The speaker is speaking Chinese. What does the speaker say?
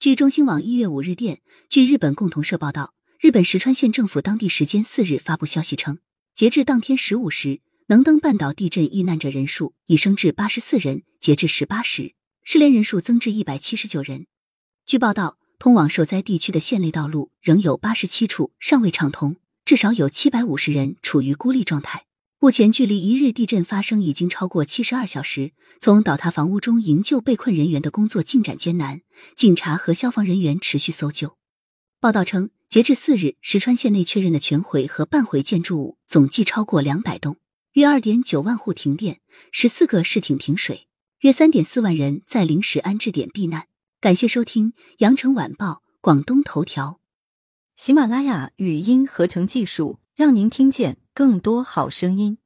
据中新网一月五日电，据日本共同社报道，日本石川县政府当地时间四日发布消息称，截至当天十五时，能登半岛地震遇难者人数已升至八十四人，截至十八时，失联人数增至一百七十九人。据报道，通往受灾地区的县内道路仍有八十七处尚未畅通，至少有七百五十人处于孤立状态。目前距离一日地震发生已经超过七十二小时，从倒塌房屋中营救被困人员的工作进展艰难，警察和消防人员持续搜救。报道称，截至四日，石川县内确认的全毁和半毁建筑物总计超过两百栋，约二点九万户停电，十四个市町停水，约三点四万人在临时安置点避难。感谢收听《羊城晚报》广东头条，喜马拉雅语音合成技术，让您听见更多好声音。